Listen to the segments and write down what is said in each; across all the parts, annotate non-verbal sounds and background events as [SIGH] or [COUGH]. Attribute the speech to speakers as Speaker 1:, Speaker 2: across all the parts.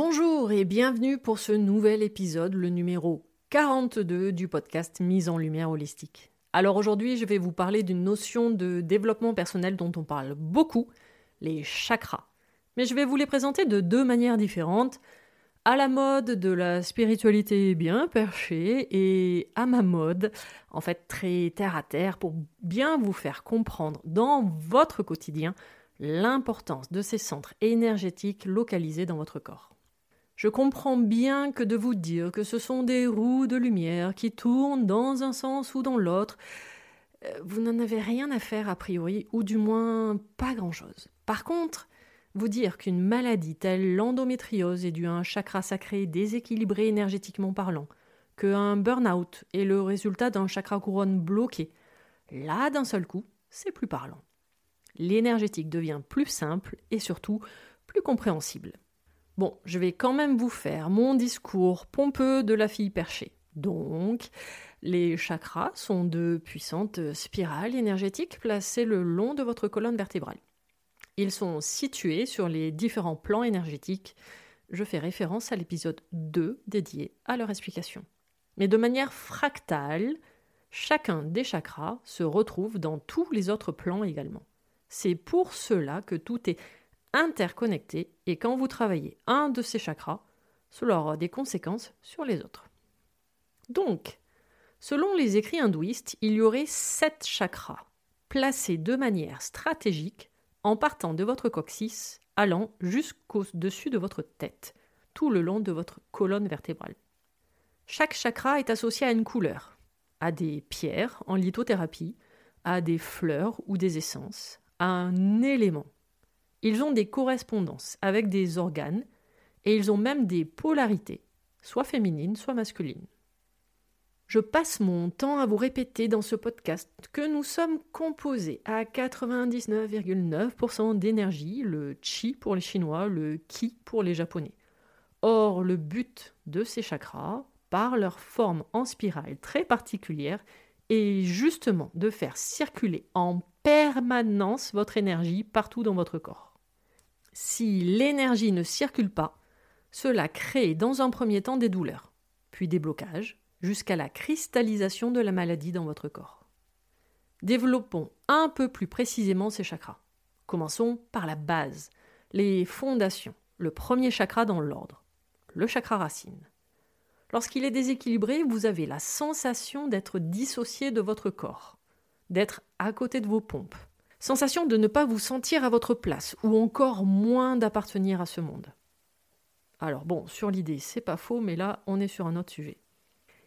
Speaker 1: Bonjour et bienvenue pour ce nouvel épisode, le numéro 42 du podcast Mise en lumière holistique. Alors aujourd'hui, je vais vous parler d'une notion de développement personnel dont on parle beaucoup, les chakras. Mais je vais vous les présenter de deux manières différentes, à la mode de la spiritualité bien perchée et à ma mode, en fait très terre à terre, pour bien vous faire comprendre dans votre quotidien l'importance de ces centres énergétiques localisés dans votre corps. Je comprends bien que de vous dire que ce sont des roues de lumière qui tournent dans un sens ou dans l'autre, euh, vous n'en avez rien à faire a priori, ou du moins pas grand-chose. Par contre, vous dire qu'une maladie telle l'endométriose est due à un chakra sacré déséquilibré énergétiquement parlant, qu'un burn-out est le résultat d'un chakra couronne bloqué, là d'un seul coup, c'est plus parlant. L'énergétique devient plus simple et surtout plus compréhensible. Bon, je vais quand même vous faire mon discours pompeux de la fille perchée. Donc, les chakras sont de puissantes spirales énergétiques placées le long de votre colonne vertébrale. Ils sont situés sur les différents plans énergétiques. Je fais référence à l'épisode 2 dédié à leur explication. Mais de manière fractale, chacun des chakras se retrouve dans tous les autres plans également. C'est pour cela que tout est interconnectés et quand vous travaillez un de ces chakras, cela aura des conséquences sur les autres. Donc, selon les écrits hindouistes, il y aurait sept chakras placés de manière stratégique en partant de votre coccyx allant jusqu'au-dessus de votre tête, tout le long de votre colonne vertébrale. Chaque chakra est associé à une couleur, à des pierres en lithothérapie, à des fleurs ou des essences, à un élément ils ont des correspondances avec des organes et ils ont même des polarités, soit féminines, soit masculines. Je passe mon temps à vous répéter dans ce podcast que nous sommes composés à 99,9% d'énergie, le chi pour les Chinois, le ki pour les Japonais. Or, le but de ces chakras, par leur forme en spirale très particulière, est justement de faire circuler en permanence votre énergie partout dans votre corps. Si l'énergie ne circule pas, cela crée dans un premier temps des douleurs, puis des blocages, jusqu'à la cristallisation de la maladie dans votre corps. Développons un peu plus précisément ces chakras. Commençons par la base, les fondations, le premier chakra dans l'ordre, le chakra racine. Lorsqu'il est déséquilibré, vous avez la sensation d'être dissocié de votre corps, d'être à côté de vos pompes, Sensation de ne pas vous sentir à votre place, ou encore moins d'appartenir à ce monde. Alors bon, sur l'idée, c'est pas faux, mais là, on est sur un autre sujet.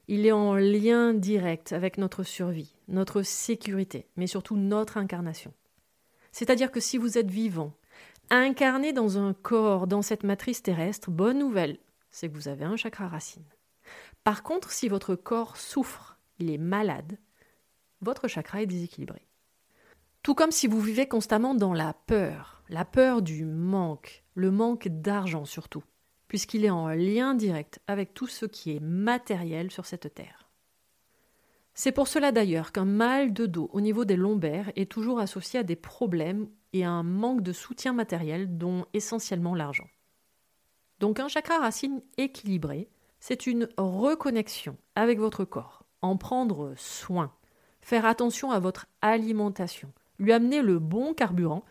Speaker 1: Il est en lien direct avec notre survie, notre sécurité, mais surtout notre incarnation. C'est-à-dire que si vous êtes vivant, incarné dans un corps, dans cette matrice terrestre, bonne nouvelle, c'est que vous avez un chakra racine. Par contre, si votre corps souffre, il est malade, votre chakra est déséquilibré. Tout comme si vous vivez constamment dans la peur, la peur du manque, le manque d'argent surtout, puisqu'il est en lien direct avec tout ce qui est matériel sur cette terre. C'est pour cela d'ailleurs qu'un mal de dos au niveau des lombaires est toujours associé à des problèmes et à un manque de soutien matériel, dont essentiellement l'argent. Donc un chakra racine équilibré, c'est une reconnexion avec votre corps, en prendre soin, faire attention à votre alimentation, lui amener le bon carburant,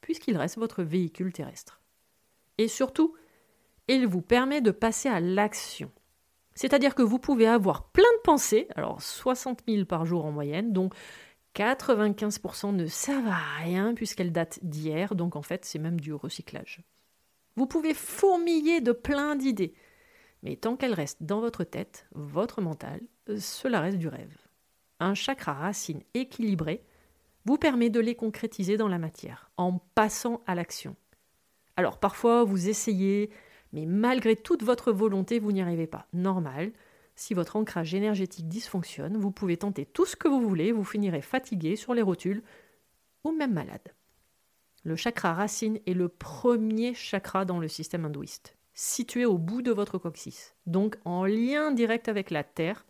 Speaker 1: puisqu'il reste votre véhicule terrestre. Et surtout, il vous permet de passer à l'action. C'est-à-dire que vous pouvez avoir plein de pensées, alors 60 000 par jour en moyenne, dont 95% ne servent à rien puisqu'elles datent d'hier, donc en fait c'est même du recyclage. Vous pouvez fourmiller de plein d'idées, mais tant qu'elles restent dans votre tête, votre mental, cela reste du rêve. Un chakra racine équilibré vous permet de les concrétiser dans la matière, en passant à l'action. Alors parfois, vous essayez, mais malgré toute votre volonté, vous n'y arrivez pas. Normal. Si votre ancrage énergétique dysfonctionne, vous pouvez tenter tout ce que vous voulez, vous finirez fatigué sur les rotules ou même malade. Le chakra racine est le premier chakra dans le système hindouiste, situé au bout de votre coccyx, donc en lien direct avec la terre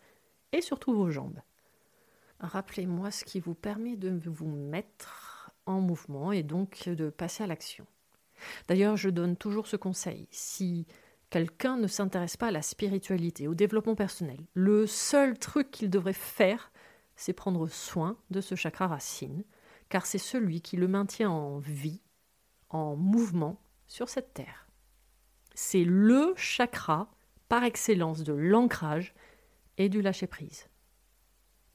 Speaker 1: et surtout vos jambes. Rappelez-moi ce qui vous permet de vous mettre en mouvement et donc de passer à l'action. D'ailleurs, je donne toujours ce conseil. Si quelqu'un ne s'intéresse pas à la spiritualité, au développement personnel, le seul truc qu'il devrait faire, c'est prendre soin de ce chakra racine, car c'est celui qui le maintient en vie, en mouvement sur cette terre. C'est le chakra par excellence de l'ancrage et du lâcher-prise.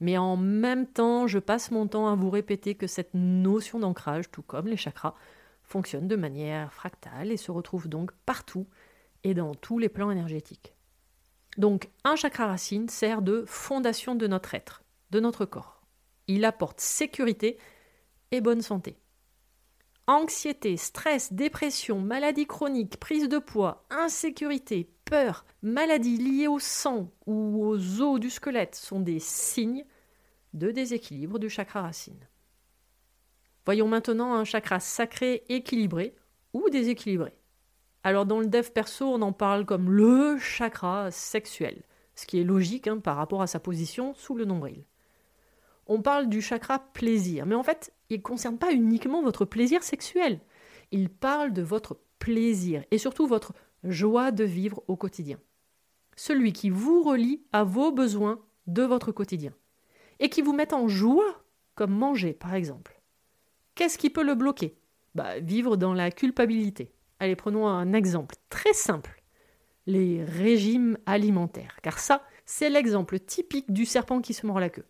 Speaker 1: Mais en même temps, je passe mon temps à vous répéter que cette notion d'ancrage, tout comme les chakras, fonctionne de manière fractale et se retrouve donc partout et dans tous les plans énergétiques. Donc un chakra racine sert de fondation de notre être, de notre corps. Il apporte sécurité et bonne santé. Anxiété, stress, dépression, maladie chronique, prise de poids, insécurité, peur, maladies liées au sang ou aux os du squelette sont des signes de déséquilibre du chakra racine. Voyons maintenant un chakra sacré équilibré ou déséquilibré. Alors dans le dev perso, on en parle comme le chakra sexuel, ce qui est logique hein, par rapport à sa position sous le nombril. On parle du chakra plaisir, mais en fait, il ne concerne pas uniquement votre plaisir sexuel. Il parle de votre plaisir et surtout votre joie de vivre au quotidien. Celui qui vous relie à vos besoins de votre quotidien et qui vous met en joie, comme manger par exemple. Qu'est-ce qui peut le bloquer? Bah, Vivre dans la culpabilité. Allez, prenons un exemple très simple. Les régimes alimentaires. Car ça, c'est l'exemple typique du serpent qui se mord la queue.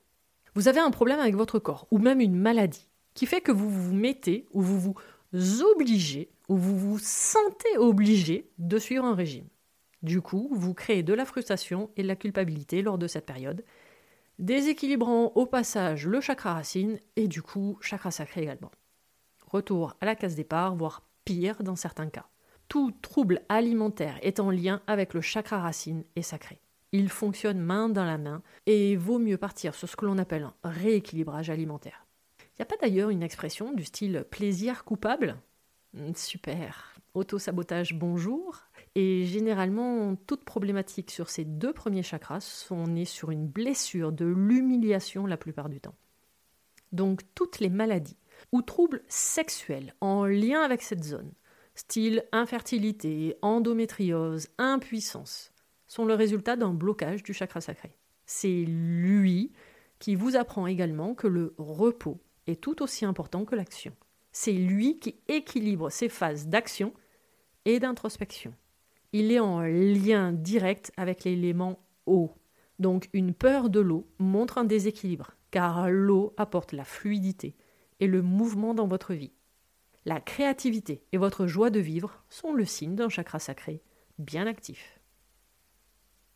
Speaker 1: Vous avez un problème avec votre corps, ou même une maladie, qui fait que vous vous mettez, ou vous vous obligez, ou vous vous sentez obligé de suivre un régime. Du coup, vous créez de la frustration et de la culpabilité lors de cette période, déséquilibrant au passage le chakra racine et du coup chakra sacré également. Retour à la case départ, voire pire dans certains cas. Tout trouble alimentaire est en lien avec le chakra racine et sacré. Il fonctionne main dans la main et vaut mieux partir sur ce que l'on appelle un rééquilibrage alimentaire. Il n'y a pas d'ailleurs une expression du style plaisir coupable? Super. Auto-sabotage, bonjour. Et généralement, toute problématique sur ces deux premiers chakras sont nées sur une blessure de l'humiliation la plupart du temps. Donc toutes les maladies ou troubles sexuels en lien avec cette zone, style infertilité, endométriose, impuissance, sont le résultat d'un blocage du chakra sacré. C'est lui qui vous apprend également que le repos est tout aussi important que l'action. C'est lui qui équilibre ces phases d'action et d'introspection il est en lien direct avec l'élément eau. Donc une peur de l'eau montre un déséquilibre, car l'eau apporte la fluidité et le mouvement dans votre vie. La créativité et votre joie de vivre sont le signe d'un chakra sacré, bien actif.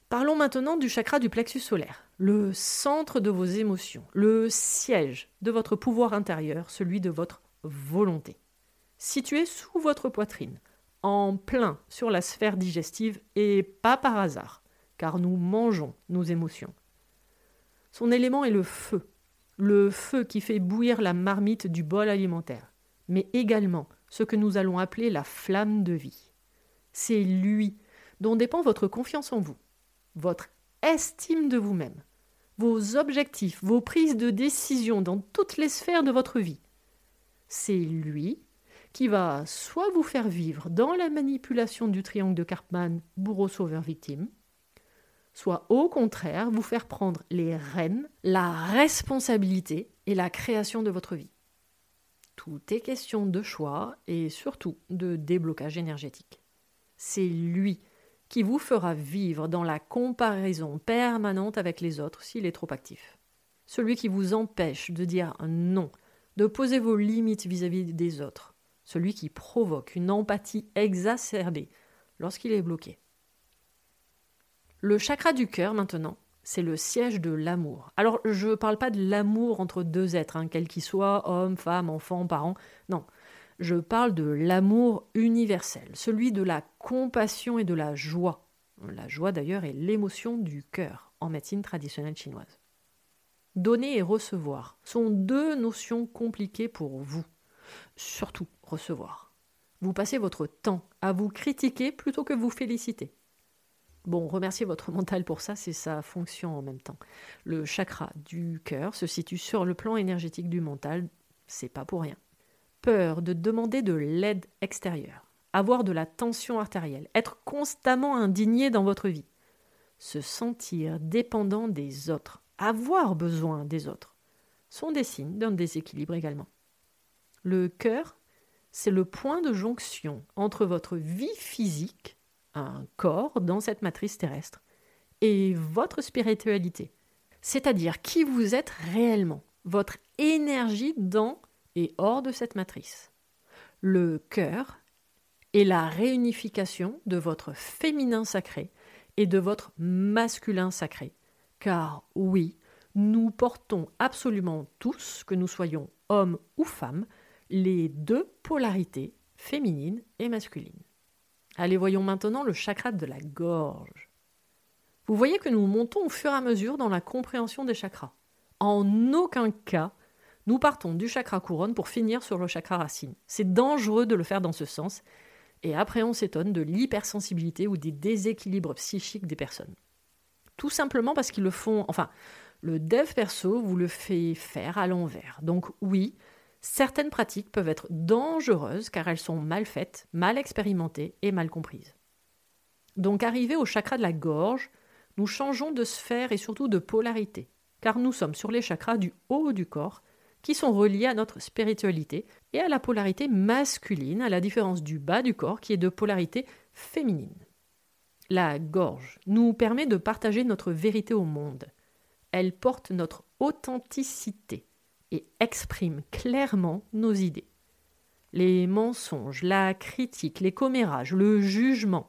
Speaker 1: Parlons maintenant du chakra du plexus solaire, le centre de vos émotions, le siège de votre pouvoir intérieur, celui de votre volonté. Situé sous votre poitrine, en plein sur la sphère digestive et pas par hasard, car nous mangeons nos émotions. Son élément est le feu, le feu qui fait bouillir la marmite du bol alimentaire, mais également ce que nous allons appeler la flamme de vie. C'est lui dont dépend votre confiance en vous, votre estime de vous-même, vos objectifs, vos prises de décision dans toutes les sphères de votre vie. C'est lui qui va soit vous faire vivre dans la manipulation du triangle de Karpman, bourreau sauveur victime, soit au contraire vous faire prendre les rênes, la responsabilité et la création de votre vie. Tout est question de choix et surtout de déblocage énergétique. C'est lui qui vous fera vivre dans la comparaison permanente avec les autres s'il est trop actif. Celui qui vous empêche de dire non, de poser vos limites vis-à-vis -vis des autres. Celui qui provoque une empathie exacerbée lorsqu'il est bloqué. Le chakra du cœur, maintenant, c'est le siège de l'amour. Alors, je ne parle pas de l'amour entre deux êtres, hein, quels qu'ils soient, hommes, femmes, enfants, parents. Non, je parle de l'amour universel, celui de la compassion et de la joie. La joie, d'ailleurs, est l'émotion du cœur en médecine traditionnelle chinoise. Donner et recevoir sont deux notions compliquées pour vous. Surtout recevoir. Vous passez votre temps à vous critiquer plutôt que vous féliciter. Bon, remerciez votre [LAUGHS] mental pour ça, c'est sa fonction en même temps. Le chakra du cœur se situe sur le plan énergétique du mental, c'est pas pour rien. Peur de demander de l'aide extérieure, avoir de la tension artérielle, être constamment indigné dans votre vie, se sentir dépendant des autres, avoir besoin des autres, sont des signes d'un déséquilibre également. Le cœur, c'est le point de jonction entre votre vie physique un corps dans cette matrice terrestre et votre spiritualité, c'est-à-dire qui vous êtes réellement, votre énergie dans et hors de cette matrice. Le cœur est la réunification de votre féminin sacré et de votre masculin sacré. Car oui, nous portons absolument tous, que nous soyons hommes ou femmes, les deux polarités, féminines et masculines. Allez, voyons maintenant le chakra de la gorge. Vous voyez que nous montons au fur et à mesure dans la compréhension des chakras. En aucun cas, nous partons du chakra couronne pour finir sur le chakra racine. C'est dangereux de le faire dans ce sens, et après on s'étonne de l'hypersensibilité ou des déséquilibres psychiques des personnes. Tout simplement parce qu'ils le font, enfin, le dev perso vous le fait faire à l'envers. Donc oui, certaines pratiques peuvent être dangereuses car elles sont mal faites, mal expérimentées et mal comprises. Donc arrivé au chakra de la gorge, nous changeons de sphère et surtout de polarité, car nous sommes sur les chakras du haut du corps, qui sont reliés à notre spiritualité et à la polarité masculine, à la différence du bas du corps qui est de polarité féminine. La gorge nous permet de partager notre vérité au monde. Elle porte notre authenticité, et exprime clairement nos idées. Les mensonges, la critique, les commérages, le jugement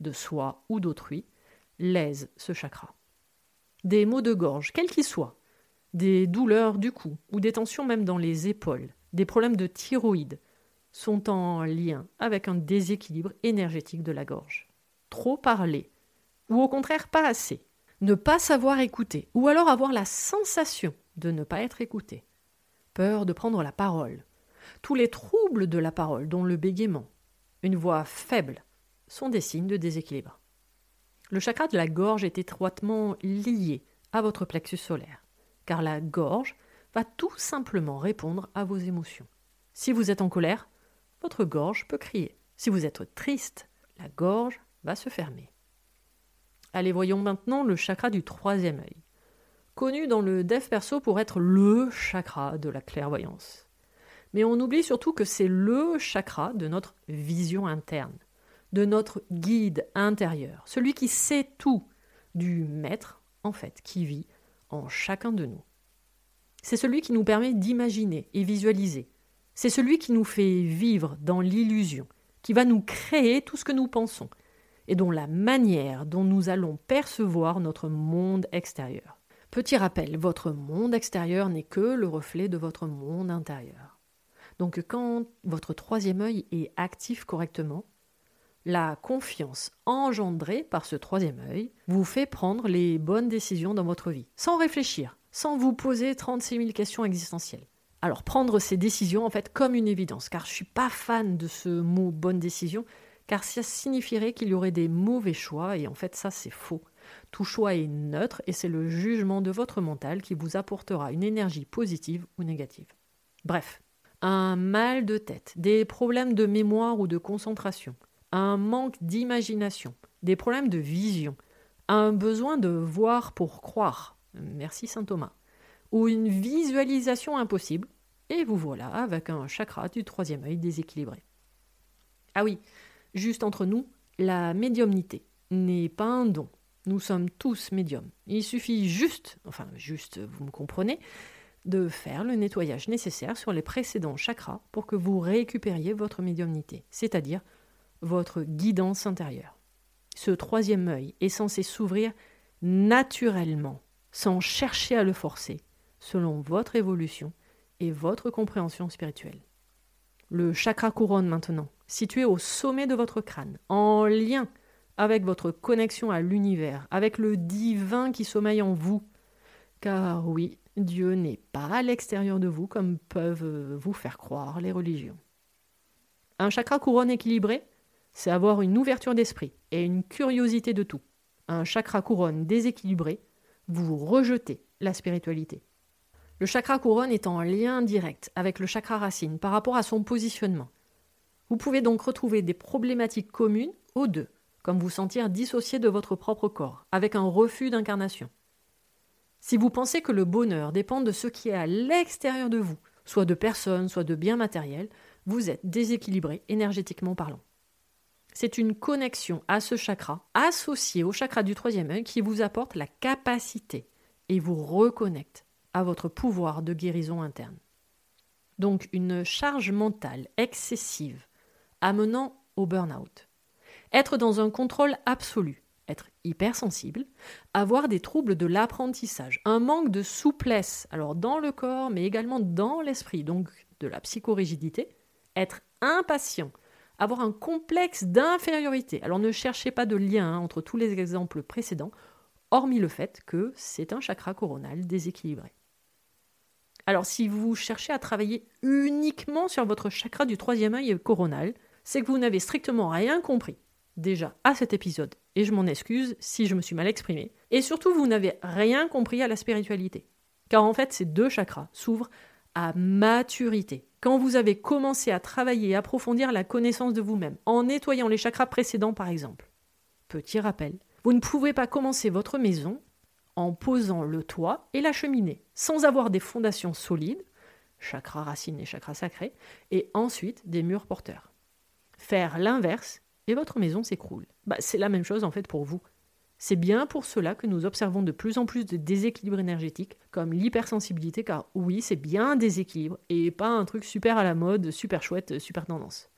Speaker 1: de soi ou d'autrui lèsent ce chakra. Des maux de gorge, quels qu'ils soient, des douleurs du cou ou des tensions même dans les épaules, des problèmes de thyroïde, sont en lien avec un déséquilibre énergétique de la gorge. Trop parler, ou au contraire pas assez, ne pas savoir écouter, ou alors avoir la sensation de ne pas être écouté, peur de prendre la parole, tous les troubles de la parole, dont le bégaiement, une voix faible, sont des signes de déséquilibre. Le chakra de la gorge est étroitement lié à votre plexus solaire, car la gorge va tout simplement répondre à vos émotions. Si vous êtes en colère, votre gorge peut crier. Si vous êtes triste, la gorge va se fermer. Allez, voyons maintenant le chakra du troisième œil connu dans le dev perso pour être le chakra de la clairvoyance. Mais on oublie surtout que c'est le chakra de notre vision interne, de notre guide intérieur, celui qui sait tout, du maître, en fait, qui vit en chacun de nous. C'est celui qui nous permet d'imaginer et visualiser. C'est celui qui nous fait vivre dans l'illusion, qui va nous créer tout ce que nous pensons, et dont la manière dont nous allons percevoir notre monde extérieur. Petit rappel, votre monde extérieur n'est que le reflet de votre monde intérieur. Donc quand votre troisième œil est actif correctement, la confiance engendrée par ce troisième œil vous fait prendre les bonnes décisions dans votre vie, sans réfléchir, sans vous poser 36 000 questions existentielles. Alors prendre ces décisions en fait comme une évidence, car je ne suis pas fan de ce mot bonne décision, car ça signifierait qu'il y aurait des mauvais choix, et en fait ça c'est faux. Tout choix est neutre, et c'est le jugement de votre mental qui vous apportera une énergie positive ou négative. Bref, un mal de tête, des problèmes de mémoire ou de concentration, un manque d'imagination, des problèmes de vision, un besoin de voir pour croire, merci saint Thomas, ou une visualisation impossible, et vous voilà avec un chakra du troisième œil déséquilibré. Ah oui, juste entre nous, la médiumnité n'est pas un don. Nous sommes tous médiums. Il suffit juste, enfin juste, vous me comprenez, de faire le nettoyage nécessaire sur les précédents chakras pour que vous récupériez votre médiumnité, c'est-à-dire votre guidance intérieure. Ce troisième œil est censé s'ouvrir naturellement, sans chercher à le forcer, selon votre évolution et votre compréhension spirituelle. Le chakra couronne maintenant, situé au sommet de votre crâne, en lien avec votre connexion à l'univers, avec le divin qui sommeille en vous. Car oui, Dieu n'est pas à l'extérieur de vous comme peuvent vous faire croire les religions. Un chakra couronne équilibré, c'est avoir une ouverture d'esprit et une curiosité de tout. Un chakra couronne déséquilibré, vous rejetez la spiritualité. Le chakra couronne est en lien direct avec le chakra racine par rapport à son positionnement. Vous pouvez donc retrouver des problématiques communes aux deux, comme vous sentir dissocié de votre propre corps, avec un refus d'incarnation. Si vous pensez que le bonheur dépend de ce qui est à l'extérieur de vous, soit de personnes, soit de biens matériels, vous êtes déséquilibré énergétiquement parlant. C'est une connexion à ce chakra, associé au chakra du troisième œil, qui vous apporte la capacité et vous reconnecte à votre pouvoir de guérison interne. Donc une charge mentale excessive amenant au burn-out. Être dans un contrôle absolu, être hypersensible, avoir des troubles de l'apprentissage, un manque de souplesse, alors dans le corps mais également dans l'esprit, donc de la psychorigidité, être impatient, avoir un complexe d'infériorité. Alors ne cherchez pas de lien hein, entre tous les exemples précédents, hormis le fait que c'est un chakra coronal déséquilibré. Alors si vous cherchez à travailler uniquement sur votre chakra du troisième œil coronal, c'est que vous n'avez strictement rien compris déjà à cet épisode, et je m'en excuse si je me suis mal exprimé, et surtout vous n'avez rien compris à la spiritualité. Car en fait ces deux chakras s'ouvrent à maturité. Quand vous avez commencé à travailler et approfondir la connaissance de vous-même, en nettoyant les chakras précédents par exemple. Petit rappel, vous ne pouvez pas commencer votre maison en posant le toit et la cheminée, sans avoir des fondations solides, chakra racine et chakra sacré, et ensuite des murs porteurs. Faire l'inverse et votre maison s'écroule. Bah, c'est la même chose en fait pour vous. C'est bien pour cela que nous observons de plus en plus de déséquilibres énergétiques, comme l'hypersensibilité, car oui, c'est bien un déséquilibre, et pas un truc super à la mode, super chouette, super tendance.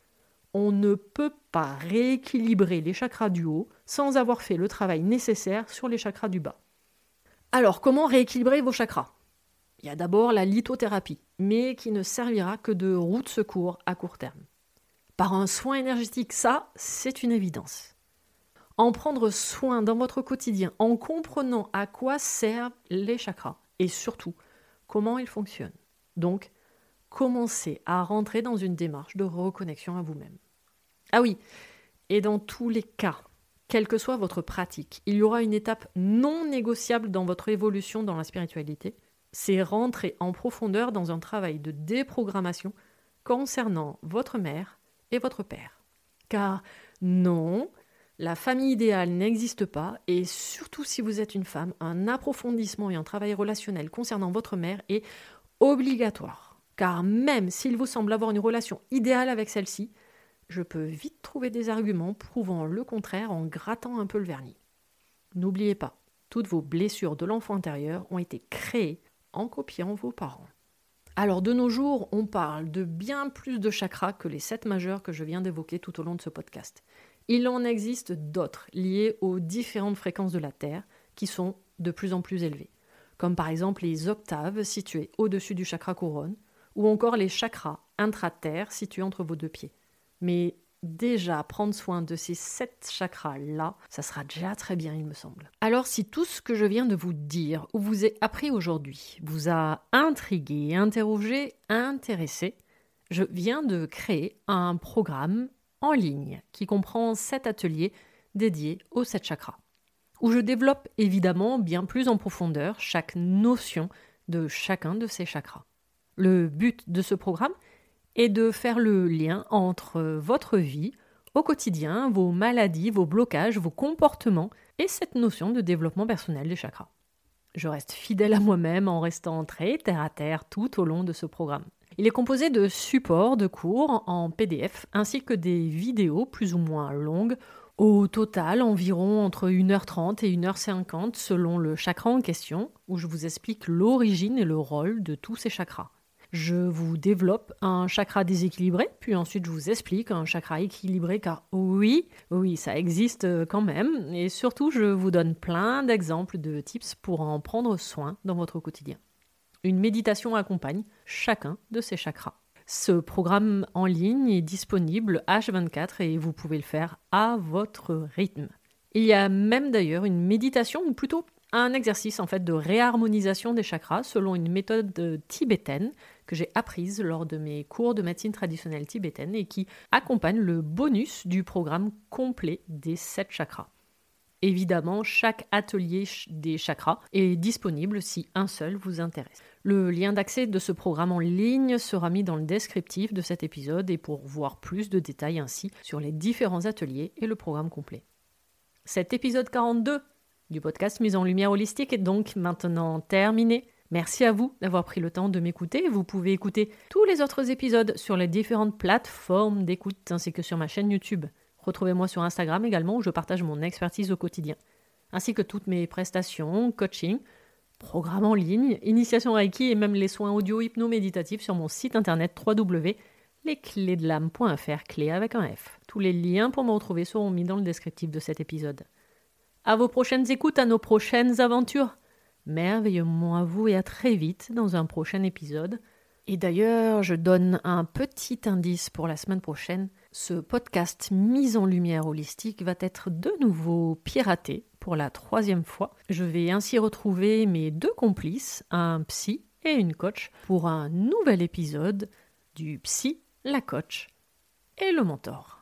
Speaker 1: On ne peut pas rééquilibrer les chakras du haut sans avoir fait le travail nécessaire sur les chakras du bas. Alors, comment rééquilibrer vos chakras? Il y a d'abord la lithothérapie, mais qui ne servira que de roue de secours à court terme par un soin énergétique. Ça, c'est une évidence. En prendre soin dans votre quotidien, en comprenant à quoi servent les chakras et surtout comment ils fonctionnent. Donc, commencez à rentrer dans une démarche de reconnexion à vous-même. Ah oui, et dans tous les cas, quelle que soit votre pratique, il y aura une étape non négociable dans votre évolution dans la spiritualité, c'est rentrer en profondeur dans un travail de déprogrammation concernant votre mère, votre père. Car non, la famille idéale n'existe pas, et surtout si vous êtes une femme, un approfondissement et un travail relationnel concernant votre mère est obligatoire. Car même s'il vous semble avoir une relation idéale avec celle-ci, je peux vite trouver des arguments prouvant le contraire en grattant un peu le vernis. N'oubliez pas, toutes vos blessures de l'enfant intérieur ont été créées en copiant vos parents. Alors de nos jours, on parle de bien plus de chakras que les sept majeurs que je viens d'évoquer tout au long de ce podcast. Il en existe d'autres liés aux différentes fréquences de la Terre qui sont de plus en plus élevées, comme par exemple les octaves situées au-dessus du chakra couronne, ou encore les chakras intra-terre situés entre vos deux pieds. Mais déjà prendre soin de ces sept chakras-là, ça sera déjà très bien, il me semble. Alors, si tout ce que je viens de vous dire ou vous ai appris aujourd'hui vous a intrigué, interrogé, intéressé, je viens de créer un programme en ligne qui comprend sept ateliers dédiés aux sept chakras, où je développe évidemment bien plus en profondeur chaque notion de chacun de ces chakras. Le but de ce programme est de faire le lien entre votre vie au quotidien, vos maladies, vos blocages, vos comportements et cette notion de développement personnel des chakras. Je reste fidèle à moi-même en restant très terre à terre tout au long de ce programme. Il est composé de supports de cours en PDF ainsi que des vidéos plus ou moins longues, au total environ entre 1h30 et 1h50 selon le chakra en question, où je vous explique l'origine et le rôle de tous ces chakras je vous développe un chakra déséquilibré, puis ensuite je vous explique un chakra équilibré, car oui, oui, ça existe euh, quand même, et surtout je vous donne plein d'exemples de tips pour en prendre soin dans votre quotidien. Une méditation accompagne chacun de ces chakras. Ce programme en ligne est disponible H24 et vous pouvez le faire à votre rythme. Il y a même d'ailleurs une méditation, ou plutôt un exercice en fait de réharmonisation des chakras selon une méthode tibétaine que j'ai apprise lors de mes cours de médecine traditionnelle tibétaine et qui accompagne le bonus du programme complet des sept chakras. Évidemment, chaque atelier des chakras est disponible si un seul vous intéresse. Le lien d'accès de ce programme en ligne sera mis dans le descriptif de cet épisode et pour voir plus de détails ainsi sur les différents ateliers et le programme complet. Cet épisode 42 du podcast Mise en Lumière Holistique est donc maintenant terminé. Merci à vous d'avoir pris le temps de m'écouter. Vous pouvez écouter tous les autres épisodes sur les différentes plateformes d'écoute ainsi que sur ma chaîne YouTube. Retrouvez-moi sur Instagram également où je partage mon expertise au quotidien, ainsi que toutes mes prestations, coaching, programmes en ligne, initiation Reiki et même les soins audio hypno-méditatifs sur mon site internet www.lesclésdelame.fr, clé avec un F. Tous les liens pour me retrouver seront mis dans le descriptif de cet épisode. À vos prochaines écoutes, à nos prochaines aventures. Merveilleusement à vous et à très vite dans un prochain épisode. Et d'ailleurs, je donne un petit indice pour la semaine prochaine. Ce podcast Mise en lumière holistique va être de nouveau piraté pour la troisième fois. Je vais ainsi retrouver mes deux complices, un psy et une coach, pour un nouvel épisode du psy, la coach et le mentor.